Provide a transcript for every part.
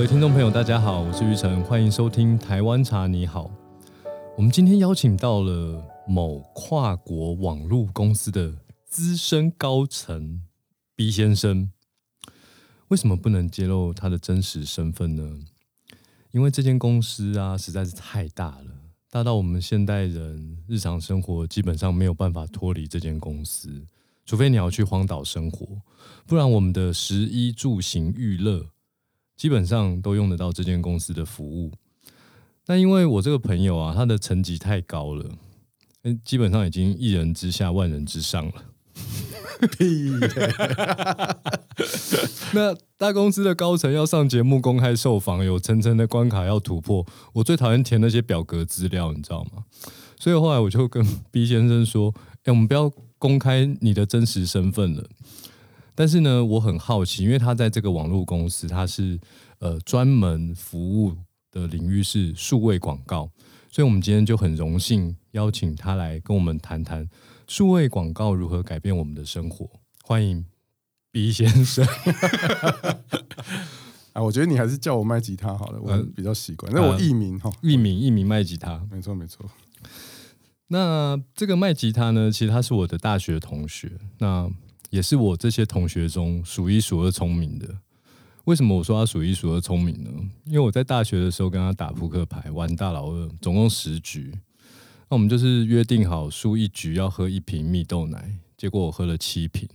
各位听众朋友，大家好，我是玉成，欢迎收听台湾茶你好。我们今天邀请到了某跨国网络公司的资深高层 B 先生。为什么不能揭露他的真实身份呢？因为这间公司啊实在是太大了，大到我们现代人日常生活基本上没有办法脱离这间公司，除非你要去荒岛生活，不然我们的食衣住行娱乐基本上都用得到这间公司的服务。但因为我这个朋友啊，他的层级太高了，基本上已经一人之下万人之上了。屁！那大公司的高层要上节目公开受访，有层层的关卡要突破。我最讨厌填那些表格资料，你知道吗？所以后来我就跟 B 先生说：“哎，我们不要公开你的真实身份了。”但是呢，我很好奇，因为他在这个网络公司，他是呃专门服务的领域是数位广告，所以我们今天就很荣幸邀请他来跟我们谈谈。数位广告如何改变我们的生活？欢迎 B 先生。啊，我觉得你还是叫我卖吉他好了，我比较习惯。那我艺名哈，艺名艺名卖吉他，没错没错。那这个卖吉他呢，其实他是我的大学同学，那也是我这些同学中数一数二聪明的。为什么我说他数一数二聪明呢？因为我在大学的时候跟他打扑克牌，玩大老二，总共十局。那我们就是约定好输一局要喝一瓶蜜豆奶，结果我喝了七瓶，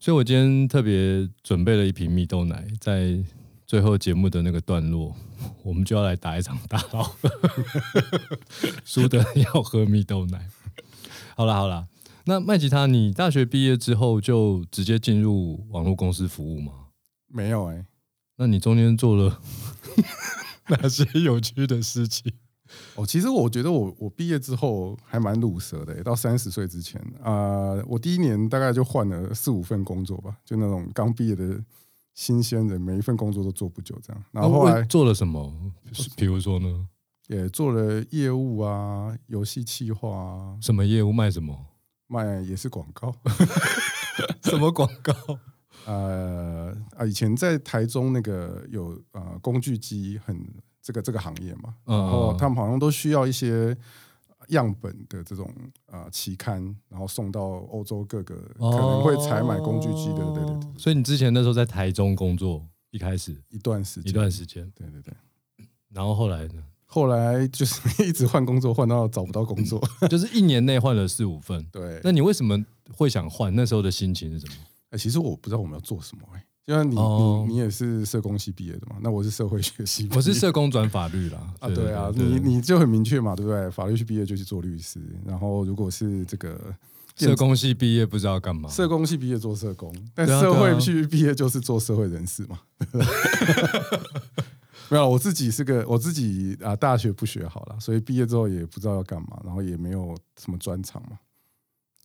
所以我今天特别准备了一瓶蜜豆奶，在最后节目的那个段落，我们就要来打一场大老二，输的要喝蜜豆奶。好了好了，那麦吉他，你大学毕业之后就直接进入网络公司服务吗？没有哎，那你中间做了 哪些有趣的事情？哦，其实我觉得我我毕业之后还蛮鲁蛇的，到三十岁之前啊，我第一年大概就换了四五份工作吧，就那种刚毕业的新鲜人，每一份工作都做不久这样。然后后来做了什么？比如说呢？也做了业务啊，游戏企划啊。什么业务？卖什么？卖也是广告。什么广告？呃啊，以前在台中那个有呃工具机很。这个这个行业嘛，然后他们好像都需要一些样本的这种呃期刊，然后送到欧洲各个可能会采买工具机的，对对对。所以你之前那时候在台中工作，一开始一段时间，一段时间，对对对。然后后来呢？后来就是一直换工作，换到找不到工作，就是一年内换了四五份。对。那你为什么会想换？那时候的心情是什么？哎，其实我不知道我们要做什么哎。就像你你你也是社工系毕业的嘛？那我是社会学系，我是社工转法律啦。啊，对啊，你你就很明确嘛，对不对？法律系毕业就去做律师，然后如果是这个社工系毕业不知道干嘛？社工系毕业做社工，但社会系毕业就是做社会人士嘛。没有，我自己是个我自己啊，大学不学好了，所以毕业之后也不知道要干嘛，然后也没有什么专长嘛。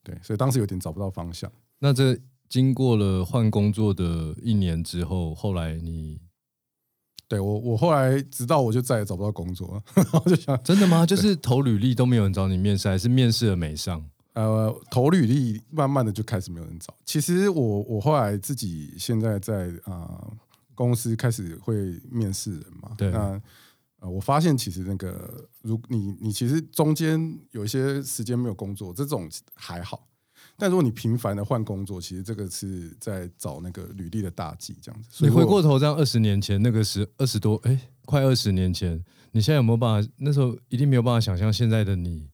对，所以当时有点找不到方向。那这。经过了换工作的一年之后，后来你对我，我后来直到我就再也找不到工作了，我就想，真的吗？就是投履历都没有人找你面试，还是面试了没上？呃，投履历慢慢的就开始没有人找。其实我我后来自己现在在啊公司开始会面试人嘛，对，那呃我发现其实那个如你你其实中间有一些时间没有工作，这种还好。但如果你频繁的换工作，其实这个是在找那个履历的大忌，这样子。你回过头这样二十年前那个时二十多哎，快二十年前，你现在有没有办法？那时候一定没有办法想象现在的你，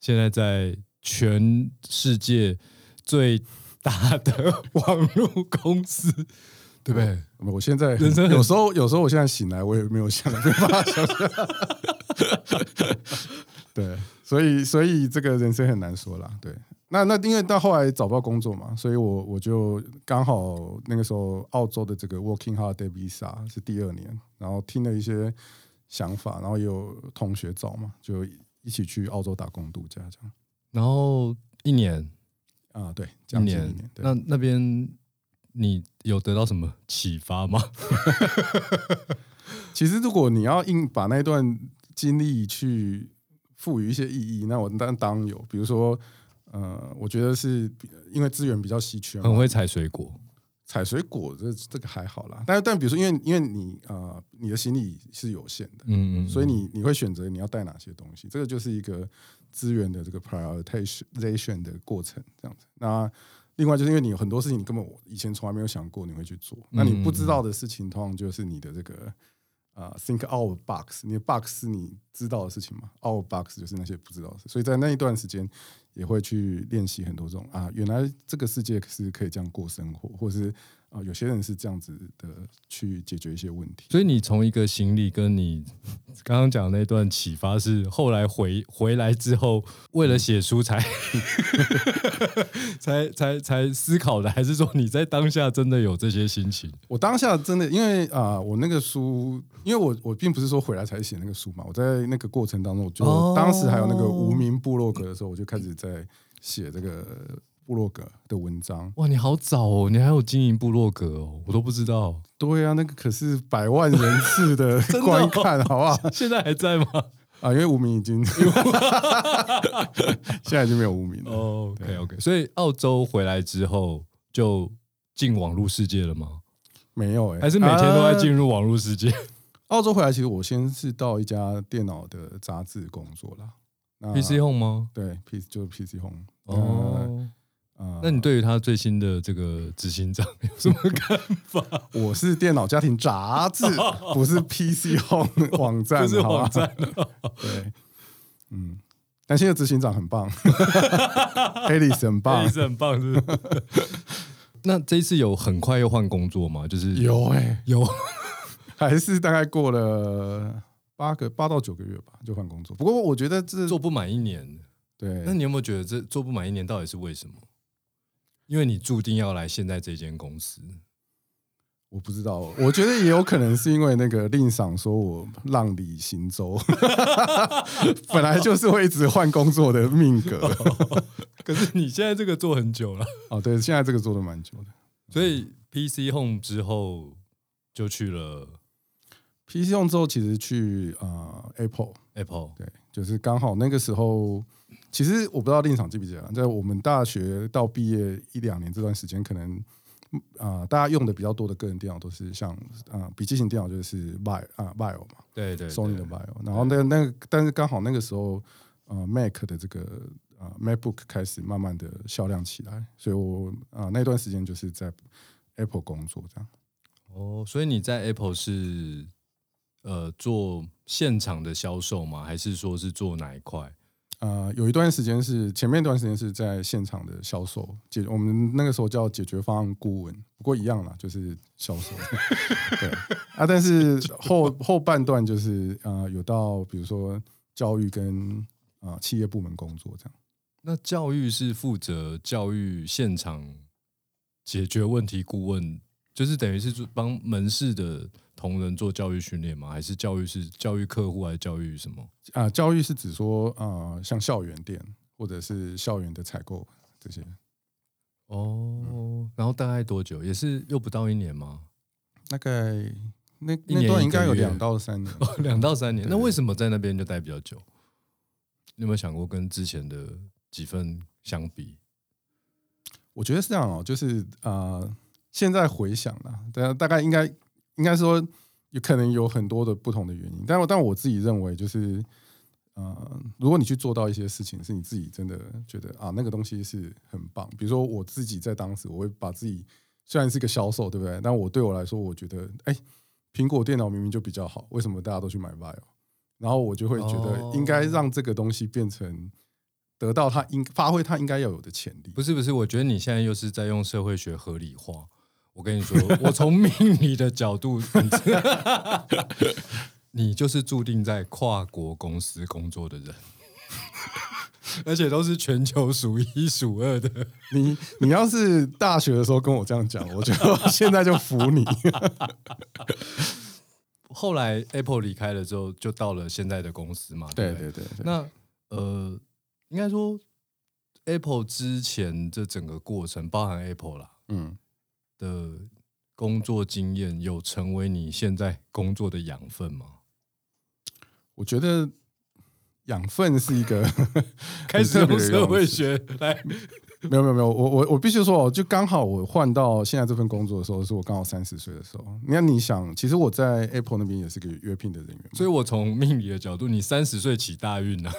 现在在全世界最大的 网络公司，对不对？我现在人生有时候有时候我现在醒来，我也没有想 没办法想象。对，所以所以这个人生很难说啦，对。那那因为到后来找不到工作嘛，所以我我就刚好那个时候澳洲的这个 Working Holiday Visa 是第二年，然后听了一些想法，然后有同学找嘛，就一起去澳洲打工度假这样。然后一年啊，对，一年。那那边你有得到什么启发吗？其实如果你要硬把那段经历去赋予一些意义，那我当当有，比如说。呃，我觉得是因为资源比较稀缺，很会采水果，采水果这这个还好啦，但是但比如说，因为因为你呃你的行李是有限的，嗯嗯，所以你你会选择你要带哪些东西，这个就是一个资源的这个 prioritization 的过程，这样子。那另外就是因为你有很多事情你根本以前从来没有想过你会去做，那你不知道的事情，通常就是你的这个呃 think out box，你的 box 是你知道的事情嘛，out box 就是那些不知道的事，所以在那一段时间也会去练习很多这种啊，原来这个世界是可以这样过生活，或是啊有些人是这样子的去解决一些问题。所以你从一个行李跟你刚刚讲的那段启发是后来回回来之后，为了写书才 才才才思考的，还是说你在当下真的有这些心情？我当下真的因为啊、我那个书，因为我我并不是说回来才写那个书嘛，我在那个过程当中，我就、哦当时还有那个无名部落格的时候，我就开始在写这个部落格的文章。哇，你好早哦，你还有经营部落格哦，我都不知道，对啊，那个可是百万人次的 观看，好不好？现在还在吗？啊，因为无名已经 现在已经没有无名了。哦，OK OK，所以澳洲回来之后就进网络世界了吗？没有哎、还是每天都在进入、入网络世界？澳洲回来，其实我先是到一家电脑的杂志工作啦。那 PC Home 吗？对 PC 就是 PC Home 哦，呃那你对于他最新的这个执行长有什么看法？我是电脑家庭杂志，不是 PC Home 网站，不是网站。对，嗯，但现在执行长很棒，Alice 很棒，Alice 很棒，是不是？那这一次有很快又换工作吗？就是有哎、有还是大概过了八个八到九个月吧，就换工作。不过我觉得这做不满一年，对那你有没有觉得这做不满一年到底是为什么？因为你注定要来现在这间公司，我不知道，我觉得也有可能是因为那个令赏说我浪里行舟，本来就是会一直换工作的命格。可是你现在这个做很久了，哦，对，现在这个做的蛮久的。所以 PC Home 之后就去了 PC 用之后，其实去呃 Apple，Apple，对，就是刚好那个时候，其实我不知道另一场记不记得，在我们大学到毕业一两年这段时间，可能啊、呃大家用的比较多的个人电脑都是像啊、呃笔记型电脑就是 v i o 啊 Vio 嘛对对，Sony 的对 Bio，然后那那个，但是刚好那个时候啊 Mac 的这个啊 MacBook 开始慢慢的销量起来，所以我啊、那段时间就是在 Apple 工作这样。哦，所以你在 Apple 是呃做现场的销售吗？还是说是做哪一块？呃，有一段时间是前面一段时间是在现场的销售解，我们那个时候叫解决方案顾问，不过一样啦，就是销售。对啊，但是后后半段就是呃，有到比如说教育跟啊、呃企业部门工作这样。那教育是负责教育现场解决问题顾问，就是等于是做帮门市的同仁做教育训练吗？还是教育是教育客户，还是教育什么？啊、教育是指说啊、呃像校园店或者是校园的采购这些。哦，然后大概多久？也是又不到一年吗？大概那那段应该有两到三年。哦，两到三年。那为什么在那边就待比较久？你有没有想过跟之前的几份相比？我觉得是这样哦，就是呃，现在回想啦，大大概应该应该说有可能有很多的不同的原因，但我但我自己认为就是呃，如果你去做到一些事情，是你自己真的觉得啊那个东西是很棒，比如说我自己在当时，我会把自己虽然是个销售，对不对？但我对我来说，我觉得哎，苹果电脑明明就比较好，为什么大家都去买 Vivo？然后我就会觉得哦应该让这个东西变成得到它应发挥它应该要有的潜力。不是不是，我觉得你现在又是在用社会学合理化。我跟你说，我从命理的角度，你就是注定在跨国公司工作的人，而且都是全球数一数二的。你你要是大学的时候跟我这样讲，我觉得 现在就服你。后来 Apple 离开了之后，就到了现在的公司嘛。对对对对对，那呃，应该说 Apple 之前这整个过程，包含 Apple 啦嗯，的工作经验，有成为你现在工作的养分吗？我觉得养分是一个 开始用社会学来 没有没有没有，我我我必须说哦，就刚好我换到现在这份工作的时候，是我刚好三十岁的时候。你看，你想，其实我在 Apple 那边也是个约聘的人员，所以我从命理的角度，你三十岁起大运啊，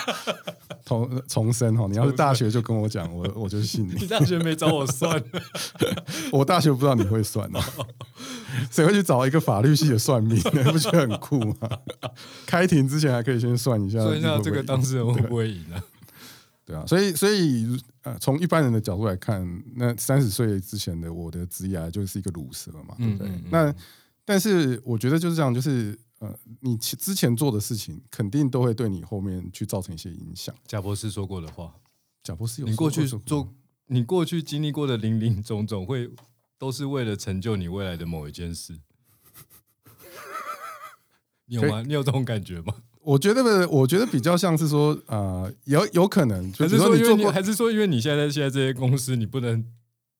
重重生哈。你要是大学就跟我讲，我我就信你。你大学没找我算，我大学不知道你会算哦，谁会去找一个法律系的算命？你不觉得很酷吗？开庭之前还可以先算一下，算一下这个当事人会不会赢啊？对啊，所以所以呃，从一般人的角度来看，那三十岁之前的我的职业就是一个卤蛇嘛，对不对？嗯嗯嗯那但是我觉得就是这样，就是呃，你其之前做的事情，肯定都会对你后面去造成一些影响。贾博士说过的话，贾博士有你过去做，你过去经历过的林林总总，会都是为了成就你未来的某一件事。你有吗？你有这种感觉吗？我觉得我觉得比较像是说，呃，有有可能，还是说，因为你说你做过还是说，因为你现在现在这些公司，你不能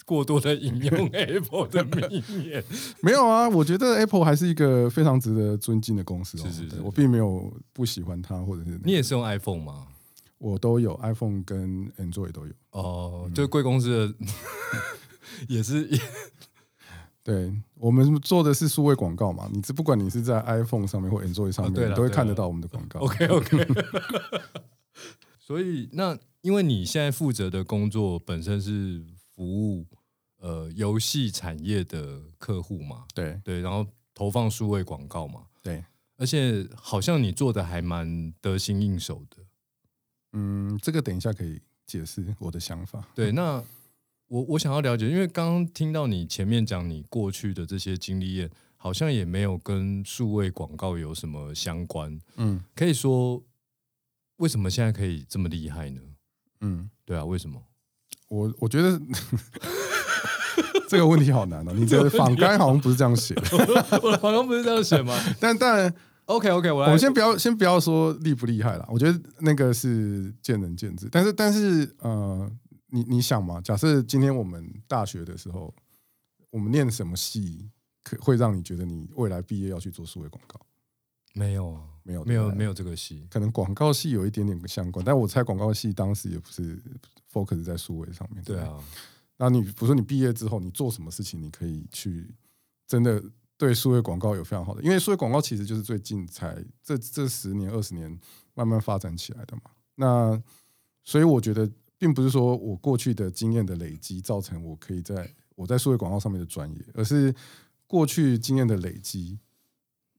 过多的引用 Apple 的名言？没有啊？我觉得 Apple 还是一个非常值得尊敬的公司哦。是是是我并没有不喜欢它，或者是那个你也是用 iPhone 吗？我都有 iPhone 跟 Android 都有。哦，就是贵公司的，也是对我们做的是数位广告嘛，你这不管你是在 iPhone 上面或 Android 上面，你都会看得到我们的广告。OK OK。所以，那因为你现在负责的工作本身是服务呃游戏产业的客户嘛，对对，然后投放数位广告嘛，对，而且好像你做的还蛮得心应手的。嗯，这个等一下可以解释我的想法。对，那我我想要了解，因为刚刚听到你前面讲你过去的这些经历验，好像也没有跟数位广告有什么相关。嗯可以说，为什么现在可以这么厉害呢？嗯，对啊，为什么？我我觉得这个问题好难哦。你的访纲好像不是这样写的，我的好像不是这样写吗 但但？OK OK，我我来们先不要先不要说厉不厉害啦，我觉得那个是见仁见智。但是但是呃，你你想嘛，假设今天我们大学的时候，我们念什么系，可会让你觉得你未来毕业要去做数位广告？没有啊，没有没有没有这个系。可能广告系有一点点相关，但我猜广告系当时也不是 focus 在数位上面。对，啊，那你比如说你毕业之后，你做什么事情，你可以去真的对数位广告有非常好的，因为数位广告其实就是最近才这这十年二十年慢慢发展起来的嘛。那所以我觉得，并不是说我过去的经验的累积造成我可以在我在数位广告上面的专业，而是过去经验的累积，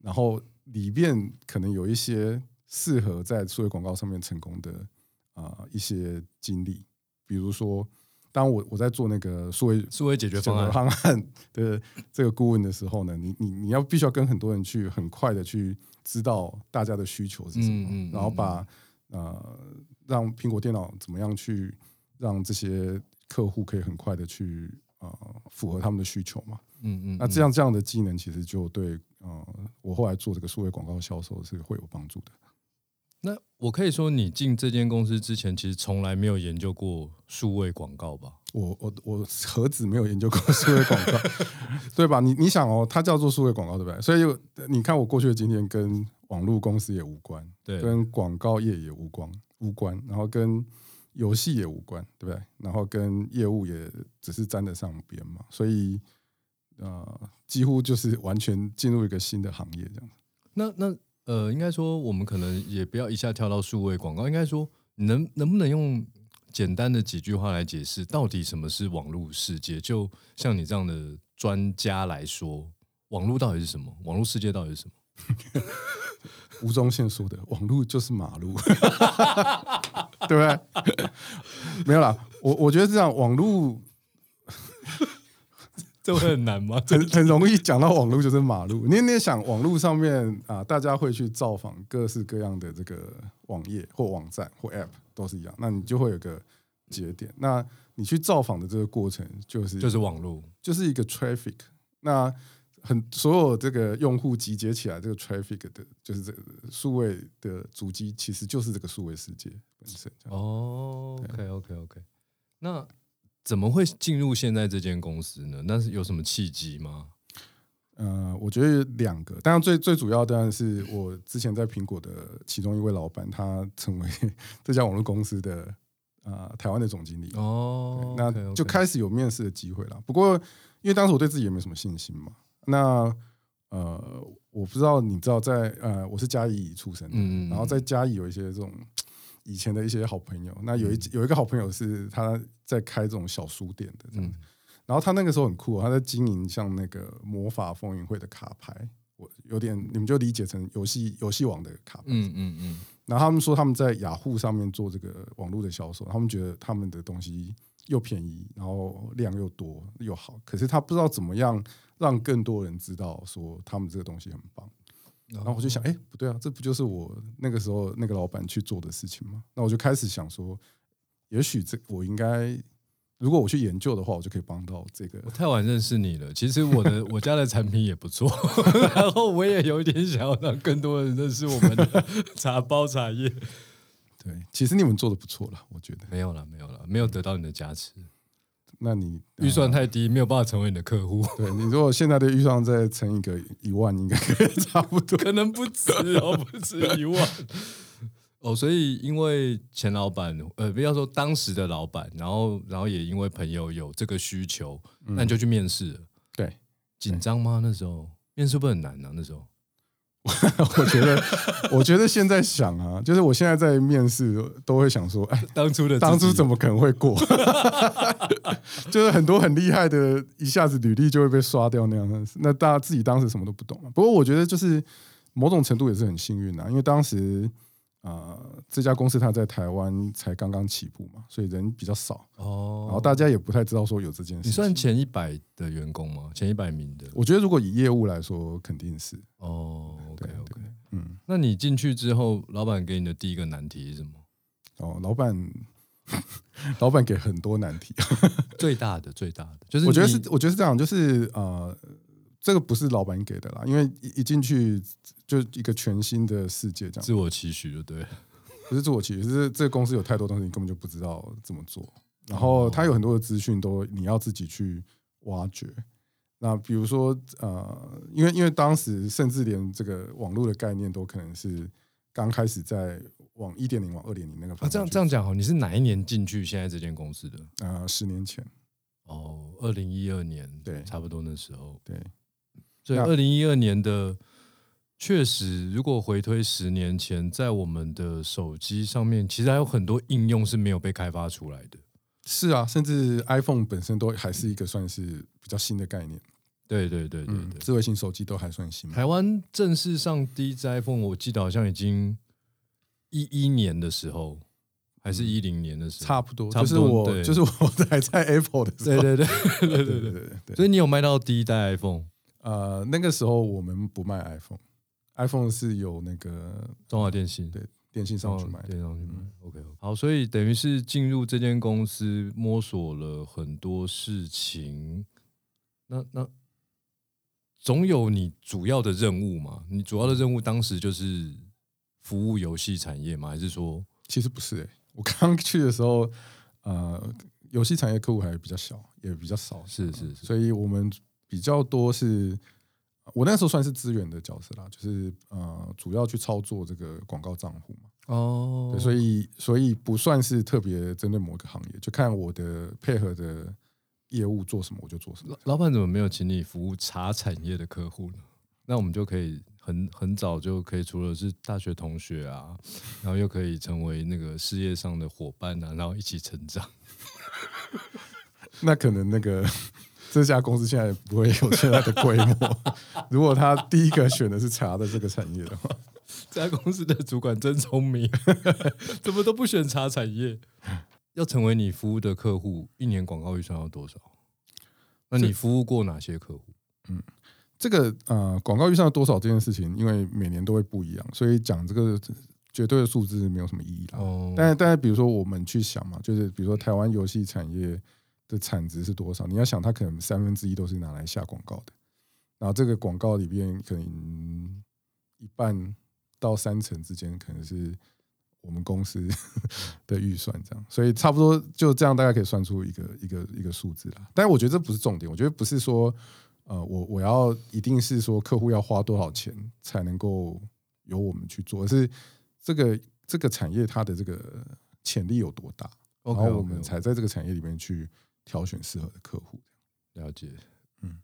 然后里面可能有一些适合在数位广告上面成功的啊、一些经历，比如说，当我我在做那个数位数位解决方案。方案的这个顾问的时候呢，你你你要必须要跟很多人去很快的去知道大家的需求是什么，嗯嗯嗯然后把呃让苹果电脑怎么样去让这些客户可以很快的去呃符合他们的需求嘛。嗯嗯，那这样这样的技能其实就对呃我后来做这个数位广告销售是会有帮助的。那我可以说，你进这间公司之前，其实从来没有研究过数位广告吧？我我我何止没有研究过数位广告，对吧？你你想哦，它叫做数位广告，对不对？所以你看我过去的经验跟网络公司也无关，对，跟广告业也无关无关，然后跟游戏也无关，对不对？然后跟业务也只是沾得上边嘛，所以呃，几乎就是完全进入一个新的行业这样子。那那呃，应该说我们可能也不要一下跳到数位广告，应该说你能能不能用简单的几句话来解释，到底什么是网络世界？就像你这样的专家来说，网络到底是什么？网络世界到底是什么？吴宗宪说的“网络就是马路”，对不对？没有啦，我我觉得这样，网络 这会很难吗？很很容易讲到网络就是马路。你你也想，网络上面啊，大家会去造访各式各样的这个网页或网站或 App 都是一样，那你就会有个节点。那你去造访的这个过程，就是就是网络。就是一个 traffic。那很所有这个用户集结起来，这个 traffic 的，就是这个数位的主机，其实就是这个数位世界本身。哦，OK OK OK，那怎么会进入现在这间公司呢？那是有什么契机吗？呃，我觉得两个，当然最最主要当然是我之前在苹果的其中一位老板，他成为 这家网络公司的呃台湾的总经理。哦，那就开始有面试的机会了。不过因为当时我对自己也没什么信心嘛，那呃我不知道你知道在呃我是嘉义出生的，然后在嘉义有一些这种以前的一些好朋友，那有一、有一个好朋友是他在开这种小书店的这样子，然后他那个时候很酷、哦，他在经营像那个魔法风云会的卡牌，我有点你们就理解成游戏游戏网的卡牌，嗯嗯嗯，然后他们说他们在雅虎上面做这个网络的销售，他们觉得他们的东西又便宜，然后量又多又好，可是他不知道怎么样让更多人知道说他们这个东西很棒。然后我就想，哎，不对啊，这不就是我那个时候那个老板去做的事情吗？那我就开始想说，也许这我应该，如果我去研究的话，我就可以帮到这个我太晚认识你了。其实我的 我家的产品也不错，然后我也有一点想要让更多人认识我们的茶包茶叶。对，其实你们做的不错了，我觉得。没有了，没有了，没有得到你的加持，那你预算太低，没有办法成为你的客户，对你如果现在的预算再乘一个一万，应该可以 差不多。可能不止哦，不止一万。哦，所以因为前老板，呃，不要说当时的老板，然后，然后也因为朋友有这个需求，那你就去面试了。对，紧张吗？那时候面试不很难呢、那时候 我觉得，我觉得现在想啊，就是我现在在面试都会想说，哎，当初的当初怎么么可能会过？就是很多很厉害的，一下子履历就会被刷掉那样的。那大家自己当时什么都不懂啊。不过我觉得就是某种程度也是很幸运啊，因为当时呃这家公司它在台湾才刚刚起步嘛，所以人比较少，哦？然后大家也不太知道说有这件事。你算前一百的员工吗？前一百名的？我觉得如果以业务来说，肯定是哦，OK 对 OK。嗯。那你进去之后，老板给你的第一个难题是什么？哦，老板，老板给很多难题。最大的最大的就是我觉得是，我觉得是这样，就是呃，这个不是老板给的啦，因为一一进去就一个全新的世界，这样自我期许，就对。不是自我期许是这个公司有太多东西你根本就不知道怎么做，然后它有很多的资讯都你要自己去挖掘。那比如说呃，因为因为当时甚至连这个网络的概念都可能是刚开始在往一点零往二点零那个啊，方向啊这样这样讲好，你是哪一年进去现在这间公司的？呃，十年前哦，二零一二年，对差不多那时候。对那所以二零一二年的确实，如果回推十年前，在我们的手机上面，其实还有很多应用是没有被开发出来的。是啊，甚至 iPhone 本身都还是一个算是比较新的概念。对对对对对，智慧型手机都还算新。台湾正式上第一只 iPhone，我记得好像已经一一年的时候，还是一零年的时候，差不多。就是我，就是我还 在 Apple 的时候。对对对对对对对。所以你有卖到第一代 iPhone？呃，那个时候我们不卖 iPhone，iPhone 是有那个中华电信对电信上去买电信上去买。OK，好，所以等于是进入这间公司，摸索了很多事情。那那总有你主要的任务嘛？你主要的任务当时就是服务游戏产业吗？还是说其实不是诶、我刚去的时候，呃，游戏产业客户还比较小，也比较少，是是是所以我们比较多是，我那时候算是资源的角色啦，就是呃，主要去操作这个广告账户嘛。哦对，所以所以不算是特别针对某个行业，就看我的配合的业务做什么，我就做什么。老板怎么没有请你服务茶产业的客户呢？那我们就可以很很早就可以，除了是大学同学啊，然后又可以成为那个事业上的伙伴啊，然后一起成长。那可能那个这家公司现在不会有现在的规模。如果他第一个选的是茶的这个产业的话，这家公司的主管真聪明，怎么都不选茶产业？要成为你服务的客户，一年广告预算要多少？那你服务过哪些客户？嗯这个呃广告预算多少这件事情，因为每年都会不一样，所以讲这个绝对的数字没有什么意义啦。哦，但是但是比如说我们去想嘛，就是比如说台湾游戏产业的产值是多少？你要想，它可能三分之一都是拿来下广告的，然后这个广告里边可能一半到三成之间可能是我们公司 的预算这样，所以差不多就这样，大家可以算出一个一个一个数字啦。但是我觉得这不是重点，我觉得不是说呃我我要一定是说客户要花多少钱才能够由我们去做，而是这个这个产业它的这个潜力有多大。然后我们才在这个产业里面去挑选适合的客户。了解。嗯，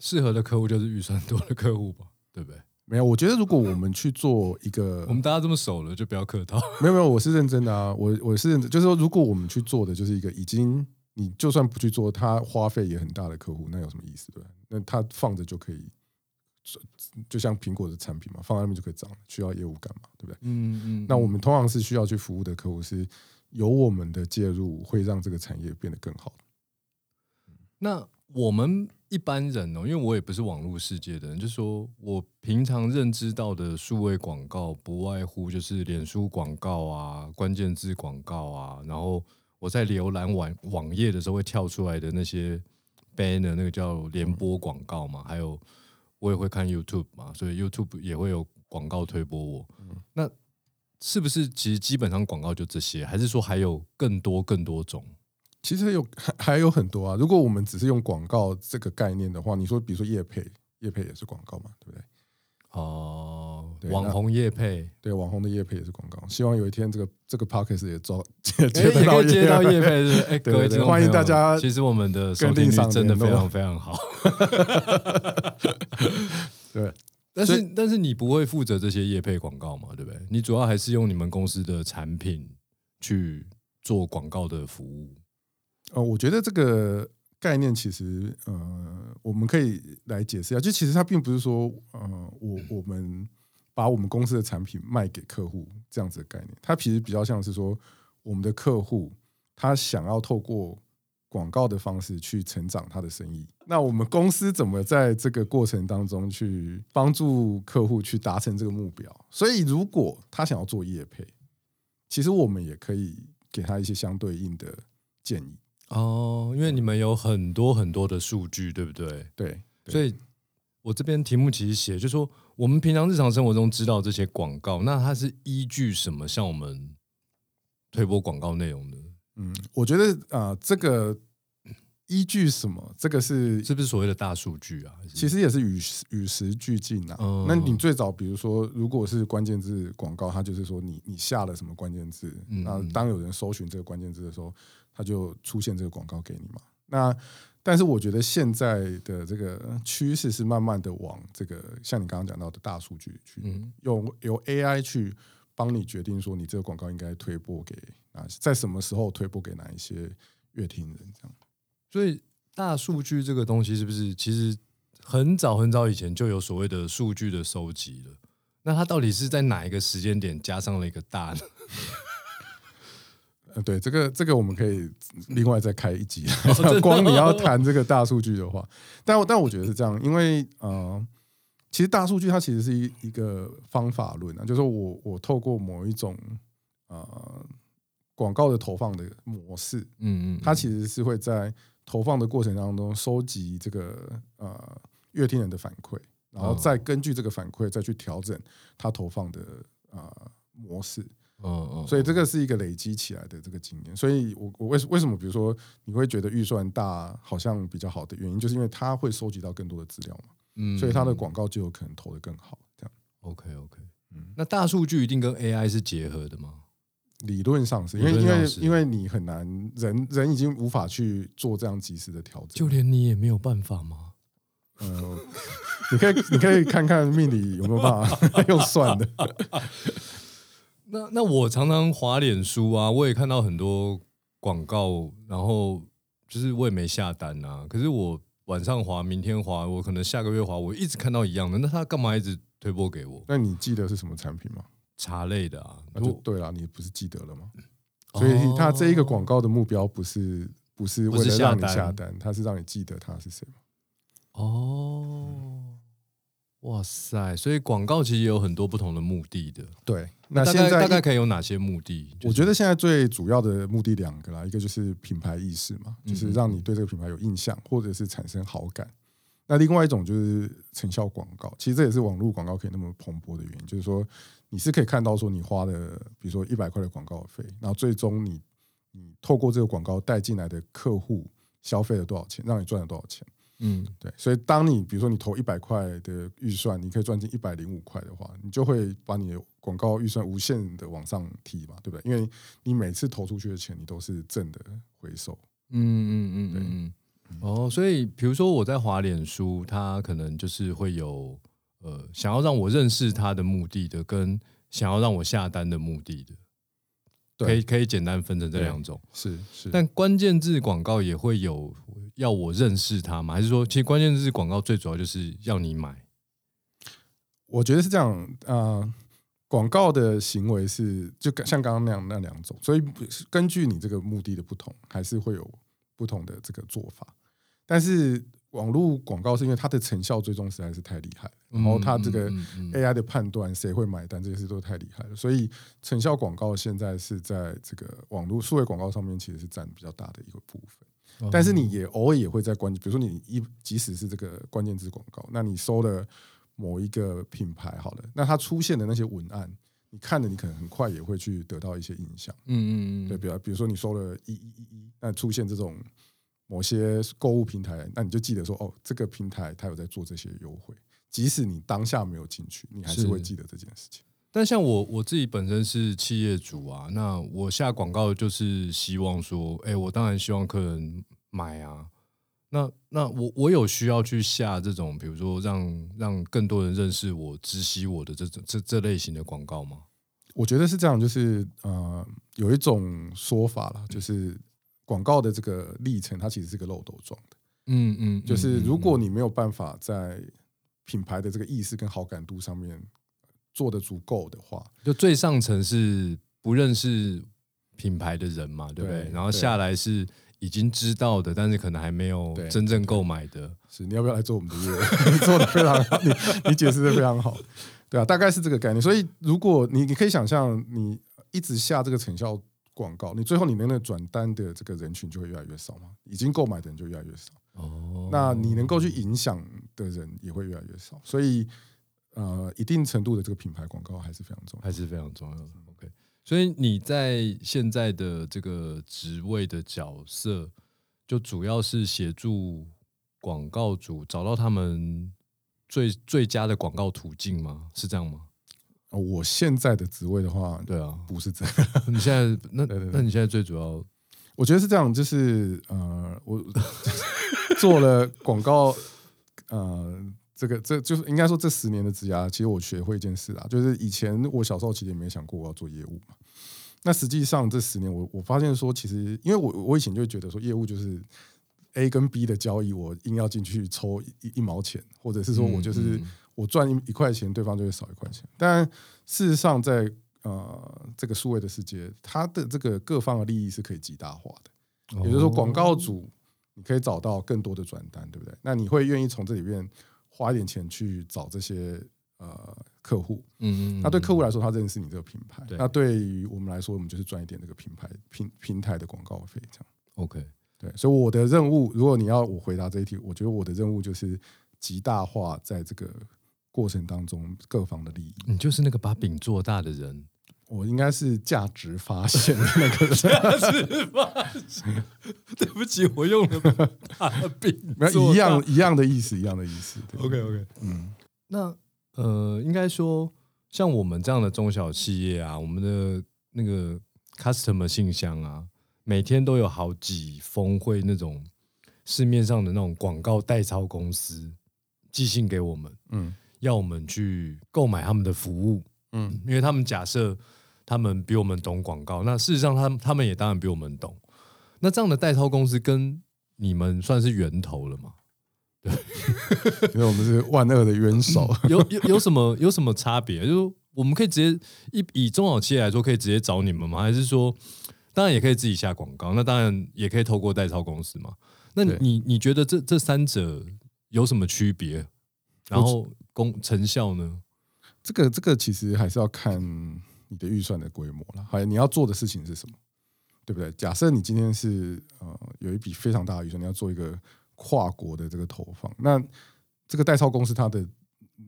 适合的客户就是预算多的客户吧，对不对？没有，我觉得如果我们去做一个 我，们大家这么熟了，就不要客套。没有没有，我是认真的啊，我我是认真，就是说，如果我们去做的就是一个已经，你就算不去做，它花费也很大的客户，那有什么意思？对吧？那它放着就可以，就像苹果的产品嘛，放在那边就可以涨，需要业务干嘛？对不对？嗯嗯那我们通常是需要去服务的客户，是有我们的介入，会让这个产业变得更好。那我们一般人哦，因为我也不是网络世界的人，就说我平常认知到的数位广告，不外乎就是脸书广告啊、关键字广告啊，然后我在浏览网网页的时候会跳出来的那些 banner，那个叫联播广告嘛，还有我也会看 YouTube 嘛，所以 YouTube 也会有广告推播我。那是不是其实基本上广告就这些，还是说还有更多更多种？其实有还还有很多啊。如果我们只是用广告这个概念的话，你说比如说叶配，叶配也是广告嘛，对不对？哦、对网红叶配。对，网红的叶配也是广告。希望有一天这个这个 podcast 也招接 哎，接也得到可以接到业叶配，是不是哎，对各位听众欢迎朋友大家其实我们的收跟听率真的非联络常非常好。对，但所是但是你不会负责这些业配广告嘛？对不对？你主要还是用你们公司的产品去做广告的服务。呃，我觉得这个概念其实呃，我们可以来解释一下。就其实它并不是说呃，我我们把我们公司的产品卖给客户这样子的概念，它其实比较像是说我们的客户他想要透过广告的方式去成长他的生意。那我们公司怎么在这个过程当中去帮助客户去达成这个目标？所以如果他想要做业配，其实我们也可以给他一些相对应的建议。哦，因为你们有很多很多的数据，对不对？对，对所以我这边题目其实写，就说我们平常日常生活中知道这些广告，那它是依据什么向我们推播广告内容的？嗯，我觉得啊、呃这个依据什么？这个是是不是所谓的大数据啊？其实也是与时与时俱进啊。嗯那你最早，比如说，如果是关键字广告，它就是说你你下了什么关键字，嗯那当有人搜寻这个关键字的时候，它就出现这个广告给你嘛。那但是我觉得现在的这个趋势是慢慢的往这个像你刚刚讲到的大数据去，嗯用由 AI 去帮你决定说你这个广告应该推播给哪，在什么时候推播给哪一些乐听人这样。所以大数据这个东西是不是其实很早很早以前就有所谓的数据的收集了？那它到底是在哪一个时间点加上了一个大呢？呃，对，这个这个我们可以 另外再开一集。光你要谈这个大数据的话，但我但我觉得是这样，因为呃，其实大数据它其实是一一个方法论啊，就是说我我透过某一种呃广告的投放的模式，嗯嗯，它其实是会在投放的过程当中收集这个呃乐听人的反馈，然后嗯再根据这个反馈再去调整它投放的呃模式。嗯嗯，所以这个是一个累积起来的这个经验。所以我我为为什么比如说你会觉得预算大好像比较好的原因，就是因为它会收集到更多的资料嘛，嗯所以它的广告就有可能投的更好。这样 OK OK，嗯那大数据一定跟 AI 是结合的吗？理论上是因为因为因为你很难人人已经无法去做这样及时的调整，就连你也没有办法吗？呃，你可以你可以看看命理有没有办法 用算的。那那我常常滑脸书啊，我也看到很多广告，然后就是我也没下单啊，可是我晚上滑，明天滑，我可能下个月滑，我一直看到一样的，那他干嘛一直推播给我？那你记得是什么产品吗？茶类的啊，那就对了，你不是记得了吗？哦所以他这一个广告的目标不是不是为了让你下单下单，它是让你记得他是谁。哦，哇塞！所以广告其实也有很多不同的目的的。对，那现在概大概可以有哪些目的？就是我觉得现在最主要的目的两个啦，一个就是品牌意识嘛，嗯就是让你对这个品牌有印象，或者是产生好感。那另外一种就是成效广告，其实这也是网络广告可以那么蓬勃的原因，就是说你是可以看到说你花的，比如说一百块的广告费，然后最终你你透过这个广告带进来的客户消费了多少钱，让你赚了多少钱。嗯，对，所以当你比如说你投一百块的预算，你可以赚进一百零五块的话，你就会把你的广告预算无限的往上提嘛，对不对？因为你每次投出去的钱，你都是正的回收。嗯嗯嗯嗯，哦，所以比如说我在滑脸书，他可能就是会有呃想要让我认识他的目的的，跟想要让我下单的目的的，可以可以简单分成这两种。是是，但关键字广告也会有要我认识它吗？还是说，其实关键字广告最主要就是要你买？我觉得是这样，呃，广告的行为是就跟像刚刚那样那两种，所以根据你这个目的的不同，还是会有不同的这个做法。但是网络广告是因为它的成效追踪实在是太厉害了，然后它这个 AI 的判断谁会买单这些事都太厉害了，所以成效广告现在是在这个网络数位广告上面其实是占比较大的一个部分。哦但是你也偶尔也会在关，比如说你一即使是这个关键字广告，那你搜了某一个品牌好了，那它出现的那些文案，你看了你可能很快也会去得到一些印象。嗯嗯嗯，对，比如比如说你搜了一一一一，那出现这种某些购物平台，那你就记得说哦，这个平台它有在做这些优惠，即使你当下没有进去，你还是是会记得这件事情。但像我我自己本身是企业主啊，那我下广告就是希望说，哎、我当然希望客人买啊。那那我我有需要去下这种，比如说让让更多人认识我、知悉我的这种这这类型的广告吗？我觉得是这样，就是呃，有一种说法啦，就是广告的这个历程，它其实是个漏斗状的。嗯嗯，就是如嗯果你没有办法在品牌的这个意识跟好感度上面做的足够的话，就最上层是不认识品牌的人嘛，对不对？对然后下来是已经知道的，但是可能还没有真正购买的。是你要不要来做我们的业务？做的非常好，你你解释的非常好，对啊，大概是这个概念。所以如果你你可以想象，你一直下这个成效广告，你最后你能够转单的这个人群就会越来越少嘛，已经购买的人就越来越少，哦，那你能够去影响的人也会越来越少，所以呃，一定程度的这个品牌广告还是非常重要。还是非常重要的。OK，所以你在现在的这个职位的角色，就主要是协助广告主找到他们最最佳的广告途径吗？是这样吗？呃我现在的职位的话，对啊，不是这样。你现在那 那你现在最主要我觉得是这样，就是呃，我做了广告，呃，这个这就是应该说这十年的职涯，其实我学会一件事啊，就是以前我小时候其实也没想过我要做业务嘛。那实际上这十年我我发现说，其实因为我我以前就觉得说业务就是 A 跟 B 的交易，我硬要进去抽一一毛钱，或者是说我就是。我赚一一块钱，对方就会少一块钱。但事实上在，呃这个数位的世界，它的这个各方的利益是可以极大化的。也就是说，广告主你可以找到更多的转单，对不对？那你会愿意从这里面花一点钱去找这些呃客户？嗯嗯，那对客户来来说，他认识你这个品牌；对那对于我们来说，我们就是赚一点这个品牌平平台的广告费，这样。OK，对，所以我的任务，如果你要我回答这一题，我觉得我的任务就是极大化在这个过程当中各方的利益。你就是那个把饼做大的人，我应该是价值发现的那个人，是吧？对不起，我用了大饼没有一样一样的意思，一样的意思。OK OK，嗯，那呃，应该说，像我们这样的中小企业啊，我们的那个 customer 信箱啊，每天都有好几封会那种市面上的那种广告代抄公司寄信给我们，嗯要我们去购买他们的服务，嗯因为他们假设他们比我们懂广告，那事实上他们他们也当然比我们懂。那这样的代操公司跟你们算是源头了吗？对 因为我们是万恶的元首。有有有什么有什么差别？就是我们可以直接以以中小企业来说，可以直接找你们吗？还是说，当然也可以自己下广告，那当然也可以透过代操公司嘛？那你你觉得这这三者有什么区别？然后功成效呢？这个这个其实还是要看你的预算的规模了，还有你要做的事情是什么，对不对？假设你今天是呃有一笔非常大的预算，你要做一个跨国的这个投放，那这个代操公司它的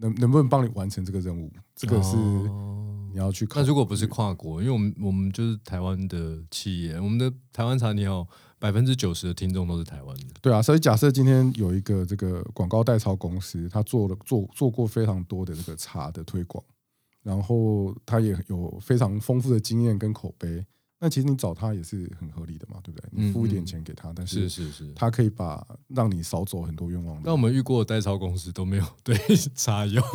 能能不能帮你完成这个任务，这个是哦你你要去看。那如果不是跨国，因为我们我们就是台湾的企业，我们的台湾茶你好，百分之九十的听众都是台湾的。对啊，所以假设今天有一个这个广告代操公司，他做了做做过非常多的这个茶的推广，然后他也有非常丰富的经验跟口碑，那其实你找他也是很合理的嘛，对不对？你付一点钱给他，但是是是是，他可以把让你少走很多冤枉路。那我们遇过的代操公司都没有对茶有。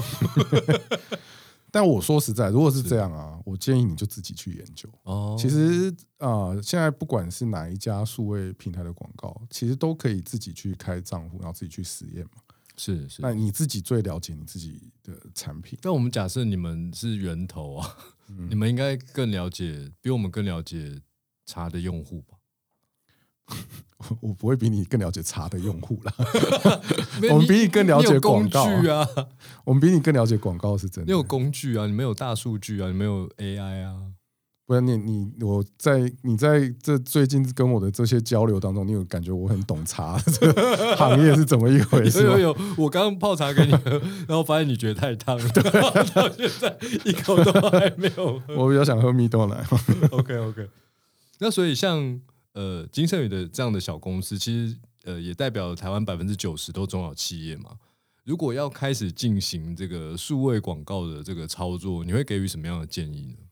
但我说实在，如果是这样啊，我建议你就自己去研究。哦，其实啊、现在不管是哪一家数位平台的广告，其实都可以自己去开账户，然后自己去实验嘛。是是。那你自己最了解你自己的产品。那我们假设你们是源头啊，嗯 你们应该更了解，比我们更了解茶的用户吧？我不会比你更了解茶的用户啦，我们比你更了解广告具啊，我们比你更了解广告是真的。你有工具啊，你没有大数据啊，你没有 AI 啊，不然你你我在你在这最近跟我的这些交流当中，你有感觉我很懂茶 这个行业是怎么一回事吗？有有有，我刚刚泡茶给你喝，然后发现你觉得太烫了，到现在一口都还没有喝。我比较想喝蜜豆奶。OK OK，那所以像呃金盛宇的这样的小公司，其实呃也代表台湾百分之九十都中小企业嘛。如果要开始进行这个数位广告的这个操作，你会给予什么样的建议呢？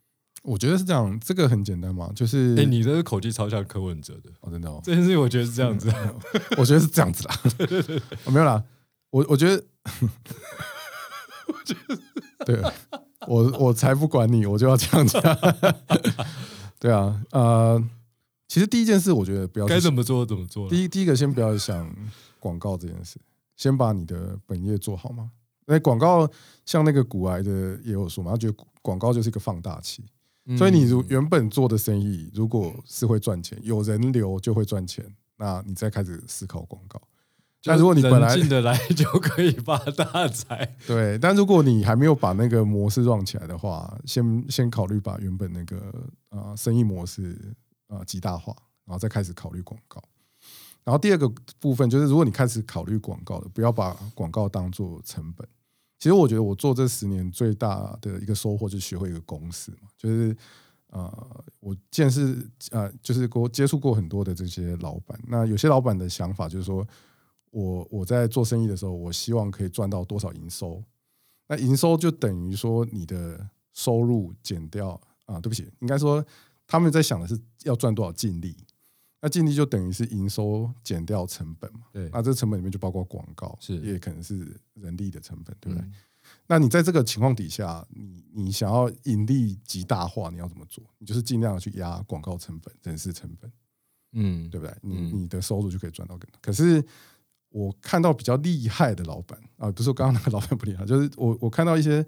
我觉得是这样，这个很简单嘛，就是哎、你的口气超像柯文哲的，哦，真的哦，这件事情我觉得是这样子。我觉得是这样子啦。哦没有啦，我我觉得，对，我我才不管你，我就要这样讲。对啊，呃，其实第一件事，我觉得不要去该怎么做怎么做。第一第一个先不要想广告这件事，先把你的本业做好嘛。那广告像那个古癌的也有说嘛，他觉得广告就是一个放大器，嗯所以你如原本做的生意如果是会赚钱，有人流就会赚钱，那你再开始思考广告。但如果你本来人进得来就可以发大财，对，但如果你还没有把那个模式 run 起来的话，先先考虑把原本那个呃生意模式呃极大化，然后再开始考虑广告。然后第二个部分就是，如果你开始考虑广告了，不要把广告当做成本。其实我觉得我做这十年最大的一个收获就是学会一个公式嘛，就是呃，我见识呃，就是我接触过很多的这些老板，那有些老板的想法就是说，我我在做生意的时候，我希望可以赚到多少营收，那营收就等于说你的收入减掉啊，对不起，应该说他们在想的是要赚多少净利，那净利就等于是营收减掉成本嘛，对那这成本里面就包括广告，是也可能是人力的成本，对不对？嗯那你在这个情况底下，你你想要盈利极大化，你要怎么做？你就是尽量去压广告成本、人事成本，嗯，对不对？你嗯你的收入就可以赚到更多。可是我看到比较厉害的老板啊，不是说刚刚那个老板不厉害，就是我我看到一些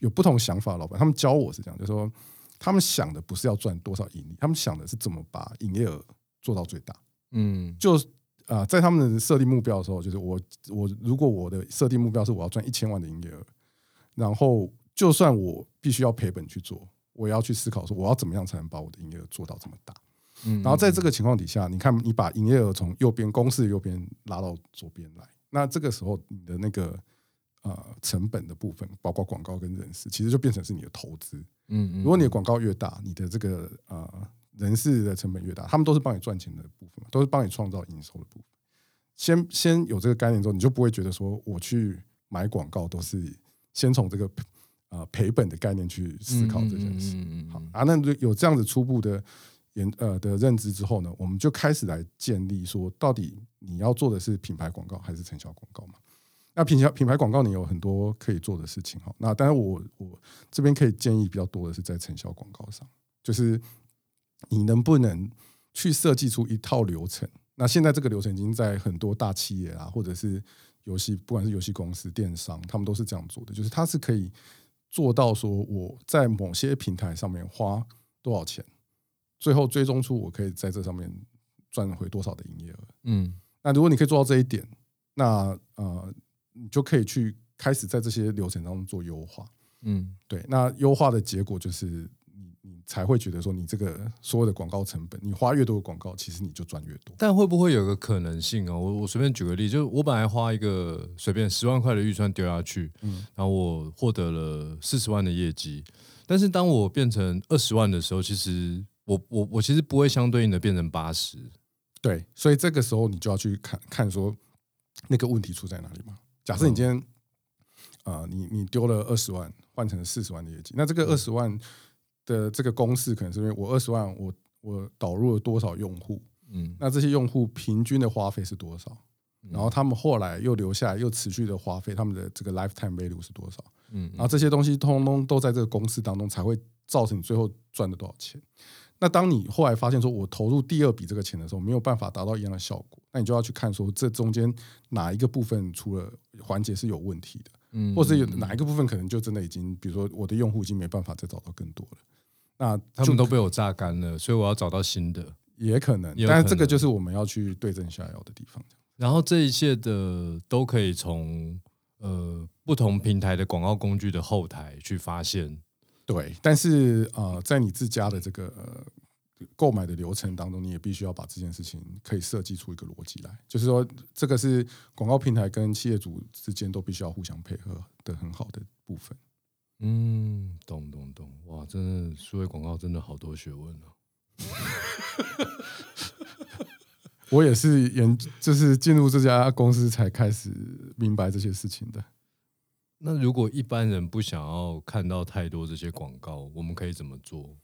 有不同想法的老板，他们教我是这样，就是说他们想的不是要赚多少盈利，他们想的是怎么把营业额做到最大。嗯就啊、在他们的设定目标的时候，就是我我如果我的设定目标是我要赚一千万的营业额，然后就算我必须要赔本去做，我也要去思考说我要怎么样才能把我的营业额做到这么大。嗯，然后在这个情况底下，你看你把营业额从右边公式的右边拉到左边来，那这个时候你的那个呃成本的部分，包括广告跟人事，其实就变成是你的投资。嗯嗯，如果你的广告越大，你的这个呃人事的成本越大，他们都是帮你赚钱的部分，都是帮你创造营收的部分。先先有这个概念之后，你就不会觉得说我去买广告都是先从这个呃赔本的概念去思考这件事。嗯嗯嗯好啊，那有这样子初步的研呃的认知之后呢，我们就开始来建立说，到底你要做的是品牌广告还是成效广告嘛？那品牌品牌广告你有很多可以做的事情哈。那当然我我这边可以建议比较多的是在成效广告上，就是你能不能去设计出一套流程？那现在这个流程已经在很多大企业啊，或者是游戏，不管是游戏公司、电商，他们都是这样做的，就是它是可以做到说我在某些平台上面花多少钱，最后追踪出我可以在这上面赚回多少的营业额。嗯那如果你可以做到这一点，那呃，你就可以去开始在这些流程当中做优化。嗯对，那优化的结果就是你你才会觉得说，你这个所有的广告成本，你花越多的广告，其实你就赚越多。但会不会有个可能性哦？我我随便举个例，就是我本来花一个随便十万块的预算丢下去，嗯然后我获得了四十万的业绩，但是当我变成二十万的时候，其实我我我其实不会相对应的变成八十。对，所以这个时候你就要去看看说那个问题出在哪里嘛。假设你今天啊，你你丢了二十万换成四十万的业绩，那这个二十万的这个公式可能是因为我二十万我我导入了多少用户，嗯那这些用户平均的花费是多少？然后他们后来又留下来又持续的花费，他们的这个 lifetime value 是多少？嗯然后这些东西通通都在这个公式当中，才会造成你最后赚了多少钱。那当你后来发现说，我投入第二笔这个钱的时候，没有办法达到一样的效果，那你就要去看说，这中间哪一个部分出了环节是有问题的，嗯或者有哪一个部分可能就真的已经，比如说我的用户已经没办法再找到更多了，那他们都被我榨干了，所以我要找到新的。也可能但是这个就是我们要去对症下药的地方。然后这一切的都可以从呃不同平台的广告工具的后台去发现。对，但是呃，在你自家的这个、呃购买的流程当中，你也必须要把这件事情可以设计出一个逻辑来，就是说，这个是广告平台跟企业主之间都必须要互相配合的很好的部分。嗯，懂懂懂，哇，真的数位广告真的好多学问哦。我也是研，就是进入这家公司才开始明白这些事情的。那如果一般人不想要看到太多这些广告，我们可以怎么做？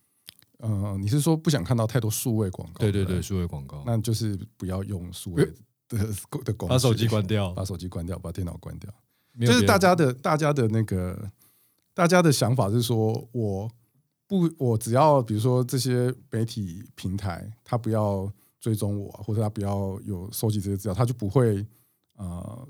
呃，你是说不想看到太多数位广告？对对对，，数位广告，那就是不要用数位的的广告，把手机关掉，把手机关掉，把电脑关掉。就是大家的大家的那个大家的想法是说，我不我只要比如说这些媒体平台，他不要追踪我，或者他不要有收集这些资料，他就不会呃，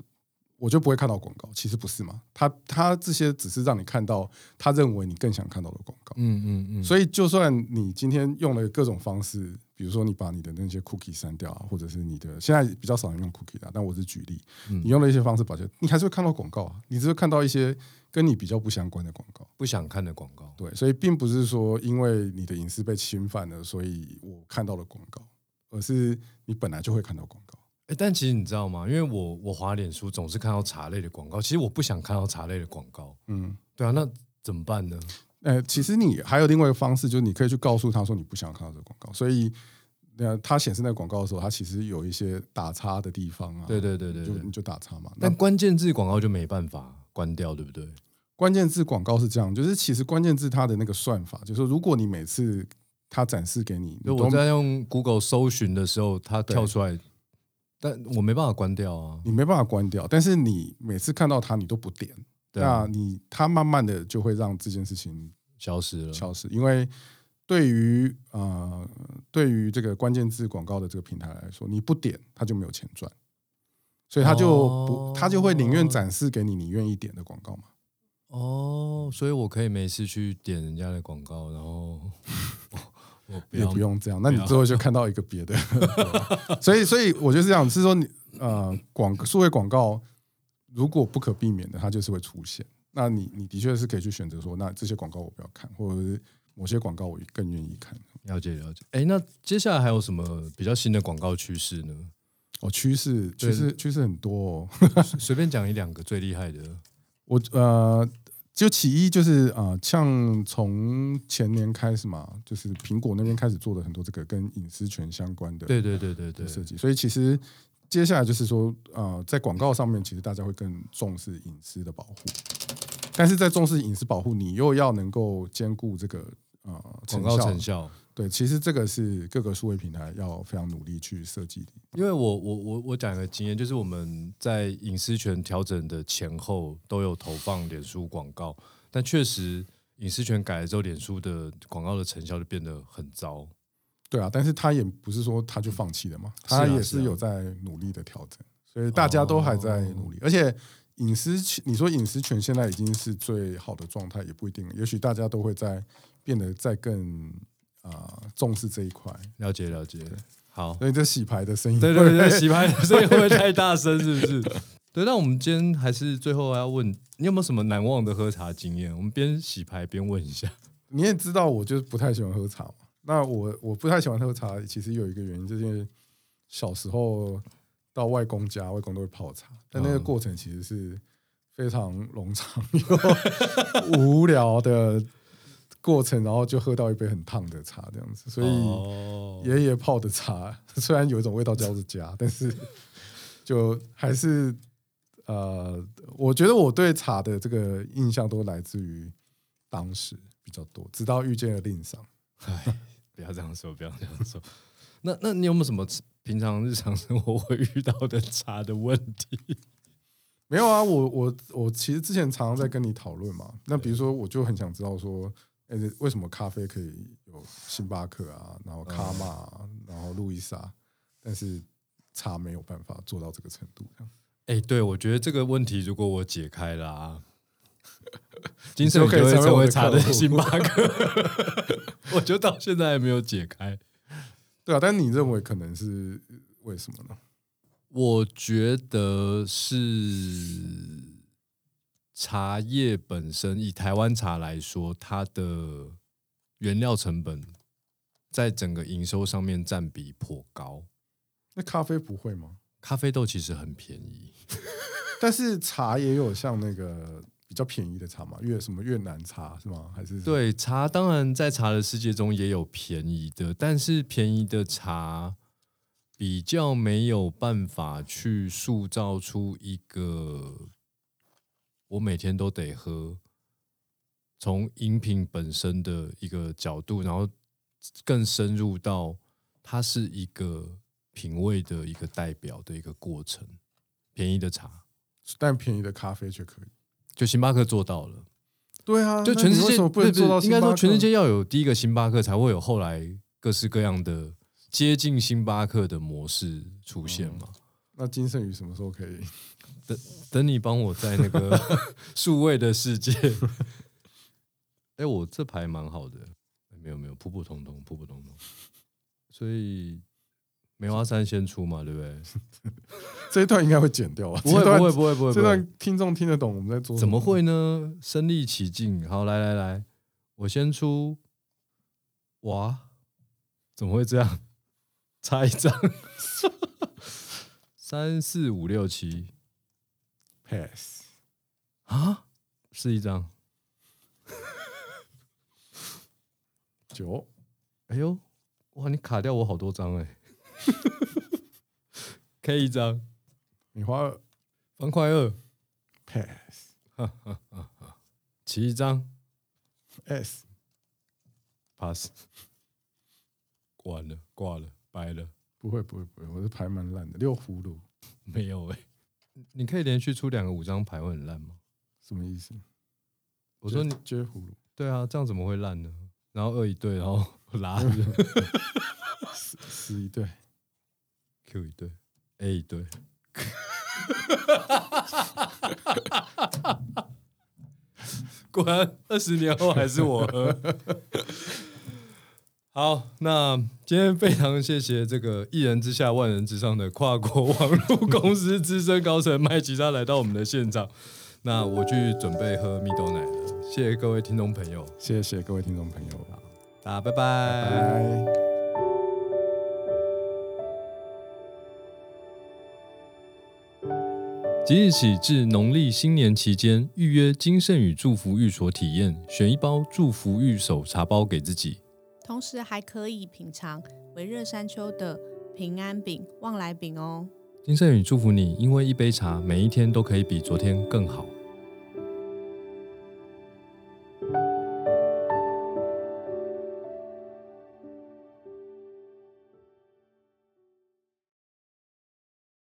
我就不会看到广告。其实不是嘛，他他这些只是让你看到他认为你更想看到的广告。嗯嗯嗯，所以，就算你今天用了各种方式，比如说你把你的那些 cookie 删掉啊，或者是你的现在比较少人用 cookie 的，但我是举例，嗯你用了一些方式把这，你还是会看到广告啊，你只会看到一些跟你比较不相关的广告。不想看的广告。对，所以并不是说因为你的隐私被侵犯了，所以我看到了广告，而是你本来就会看到广告。哎，但其实你知道吗？因为我我滑脸书总是看到茶类的广告，其实我不想看到茶类的广告。嗯，对啊，那怎么办呢？呃，其实你还有另外一个方式，就是你可以去告诉他说你不想看到这个广告，所以。那它显示那个广告的时候，它其实有一些打叉的地方啊。对对对对对就你就打叉嘛。但关键字广告就没办法关掉，对不对？关键字广告是这样，就是其实关键字它的那个算法，就是说如果你每次它展示给你，就你我在用 Google 搜寻的时候，它跳出来，但我没办法关掉啊。你没办法关掉，但是你每次看到它你都不点，对啊那你它慢慢的就会让这件事情消失了。消失，因为对于呃对于这个关键字广告的这个平台来说，你不点它就没有钱赚，所以他就不哦他就会宁愿展示给你你愿意点的广告嘛。哦，所以我可以没事去点人家的广告，然后也不用这样，那你不要之后就看到一个别的，所以所以我觉得是这样，是说你呃广数位广告如果不可避免的，它就是会出现。那你你的确是可以去选择说，那这些广告我不要看，或者是某些广告我更愿意看。了解了解。哎，那接下来还有什么比较新的广告趋势呢？哦，趋势趋对势趋势很多、哦。随便讲一两个最厉害的。我呃，就其一就是啊、呃像从前年开始嘛，就是苹果那边开始做了很多这个跟隐私权相关的对对对对对，设计，所以其实接下来就是说，呃，在广告上面，其实大家会更重视隐私的保护，但是在重视隐私保护，你又要能够兼顾这个呃广告成效。对，其实这个是各个数位平台要非常努力去设计的。因为我我我我讲一个经验，就是我们在隐私权调整的前后都有投放脸书广告，但确实隐私权改了之后，脸书的广告的成效就变得很糟。对啊，但是他也不是说他就放弃了嘛，他也是有在努力的调整，所以大家都还在努力，而且。隐私权，你说隐私权现在已经是最好的状态，也不一定。也许大家都会在变得再更啊、呃重视这一块。了解了解，好，所以这洗牌的声音，对对对，洗牌的声音会不会太大声？是不是？对，那我们今天还是最后要问你有没有什么难忘的喝茶经验？我们边洗牌边问一下。你也知道，我就是不太喜欢喝茶嘛。那我我不太喜欢喝茶，其实有一个原因，就是小时候到外公家，外公都会泡茶，但那个嗯过程其实是非常冗长又无聊的过程，然后就喝到一杯很烫的茶这样子。所以哦爷爷泡的茶 虽然有一种味道叫做家，但是就还是呃，我觉得我对茶的这个印象都来自于当时比较多，直到遇见了令上。哎，不要这样说，不要这样说。那那你有没有什么平常日常生活会遇到的茶的问题？没有啊，我我我其实之前常常在跟你讨论嘛。那比如说，我就很想知道说，哎、为什么咖啡可以有星巴克啊，然后卡玛、啊，然后路易莎，但是茶没有办法做到这个程度？这样哎、对，我觉得这个问题如果我解开了啊，金就圣宇就会可以成为茶的 星巴克。我就到现在还没有解开。对啊，但你认为可能是为什么呢？我觉得是茶叶本身，以台湾茶来说，它的原料成本在整个营收上面占比颇高。那咖啡不会吗？咖啡豆其实很便宜，但是茶也有像那个比较便宜的茶嘛，越什么越南茶是吗？还是？对茶，当然在茶的世界中也有便宜的，但是便宜的茶比较没有办法去塑造出一个我每天都得喝，从饮品本身的一个角度，然后更深入到它是一个品味的一个代表的一个过程。便宜的茶，但便宜的咖啡却可以。就星巴克做到了。对啊，就全世界那你为什么不能做到应该说？全世界要有第一个星巴克，才会有后来各式各样的接近星巴克的模式出现嘛。那金圣宇什么时候可以？等等你帮我在那个 数位的世界，哎、我这牌蛮好的，没有没有，普普通通，普普通通。所以梅花三先出嘛，对不对？这一段应该会剪掉啊，不会不会不会不会，这段听众听得懂我们在做什么怎么？会呢？身临其境。好，来来来，我先出。哇，怎么会这样？差一张，三四五六七 pass？啊，是一张。九。哎呦，哇，你卡掉我好多张哎、K 一张，你花二。方块二，pass。骑一张 s，pass。完了，挂了，掰了，不会不会不会，我的牌蛮烂的，六葫芦没有哎、你可以连续出两个五张牌会很烂吗？什么意思？我说你撅葫芦对啊，这样怎么会烂呢？然后二一对，然后拉着 十一对，Q 一对，A 一对，果然二十年后还是我喝。好，那今天非常谢谢这个一人之下万人之上的跨国网络公司资深高层麦吉他来到我们的现场。那我去准备喝蜜豆奶了，谢谢各位听众朋友，谢谢各位听众朋友，大家拜拜拜。即日起至农历新年期间，预约金盛宇祝福寓所体验，选一包祝福玉手茶包给自己。同时还可以品尝维热山丘的平安饼、旺来饼哦。金圣宇祝福你，因为一杯茶，每一天都可以比昨天更好。